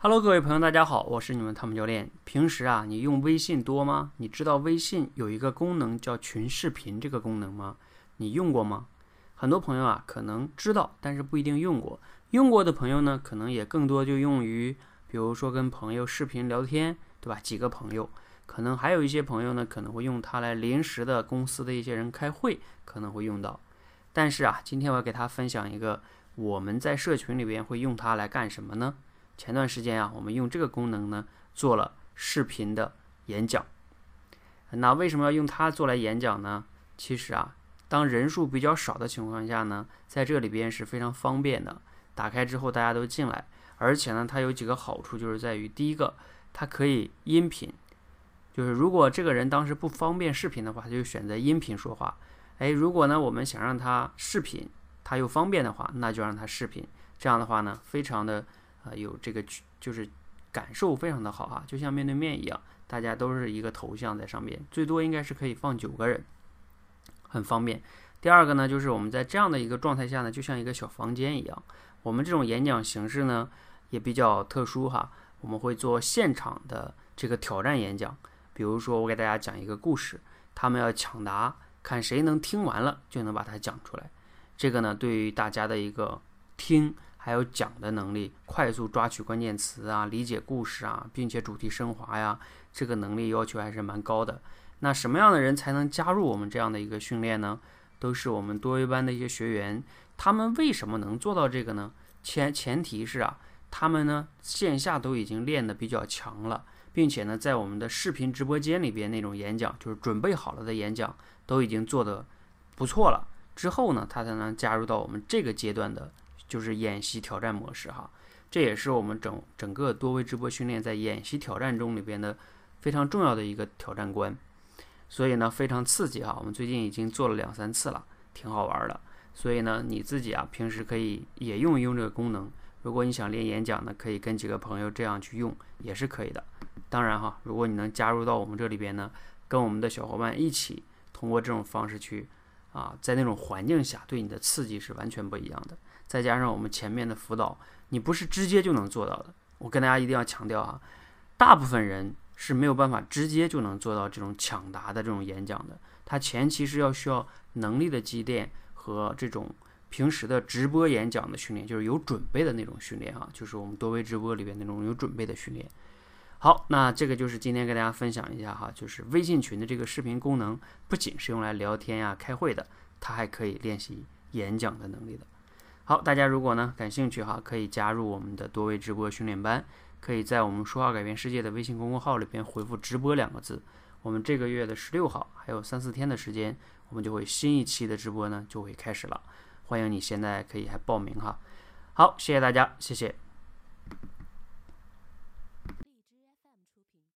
Hello，各位朋友，大家好，我是你们汤姆教练。平时啊，你用微信多吗？你知道微信有一个功能叫群视频这个功能吗？你用过吗？很多朋友啊，可能知道，但是不一定用过。用过的朋友呢，可能也更多就用于，比如说跟朋友视频聊天，对吧？几个朋友，可能还有一些朋友呢，可能会用它来临时的公司的一些人开会，可能会用到。但是啊，今天我要给他分享一个，我们在社群里边会用它来干什么呢？前段时间啊，我们用这个功能呢做了视频的演讲。那为什么要用它做来演讲呢？其实啊，当人数比较少的情况下呢，在这里边是非常方便的。打开之后大家都进来，而且呢，它有几个好处，就是在于第一个，它可以音频，就是如果这个人当时不方便视频的话，他就选择音频说话。哎，如果呢我们想让他视频，他又方便的话，那就让他视频。这样的话呢，非常的。啊，有这个就是感受非常的好哈，就像面对面一样，大家都是一个头像在上面，最多应该是可以放九个人，很方便。第二个呢，就是我们在这样的一个状态下呢，就像一个小房间一样。我们这种演讲形式呢，也比较特殊哈，我们会做现场的这个挑战演讲。比如说，我给大家讲一个故事，他们要抢答，看谁能听完了就能把它讲出来。这个呢，对于大家的一个听。还有讲的能力，快速抓取关键词啊，理解故事啊，并且主题升华呀，这个能力要求还是蛮高的。那什么样的人才能加入我们这样的一个训练呢？都是我们多维班的一些学员。他们为什么能做到这个呢？前前提是啊，他们呢线下都已经练得比较强了，并且呢在我们的视频直播间里边那种演讲，就是准备好了的演讲，都已经做得不错了。之后呢，他才能加入到我们这个阶段的。就是演习挑战模式哈，这也是我们整整个多维直播训练在演习挑战中里边的非常重要的一个挑战关，所以呢非常刺激哈。我们最近已经做了两三次了，挺好玩的。所以呢你自己啊平时可以也用一用这个功能。如果你想练演讲呢，可以跟几个朋友这样去用也是可以的。当然哈，如果你能加入到我们这里边呢，跟我们的小伙伴一起通过这种方式去啊，在那种环境下对你的刺激是完全不一样的。再加上我们前面的辅导，你不是直接就能做到的。我跟大家一定要强调啊，大部分人是没有办法直接就能做到这种抢答的这种演讲的。它前期是要需要能力的积淀和这种平时的直播演讲的训练，就是有准备的那种训练啊，就是我们多维直播里边那种有准备的训练。好，那这个就是今天跟大家分享一下哈，就是微信群的这个视频功能，不仅是用来聊天呀、开会的，它还可以练习演讲的能力的。好，大家如果呢感兴趣哈，可以加入我们的多维直播训练班，可以在我们说话改变世界的微信公众号里边回复“直播”两个字。我们这个月的十六号还有三四天的时间，我们就会新一期的直播呢就会开始了，欢迎你现在可以还报名哈。好，谢谢大家，谢谢。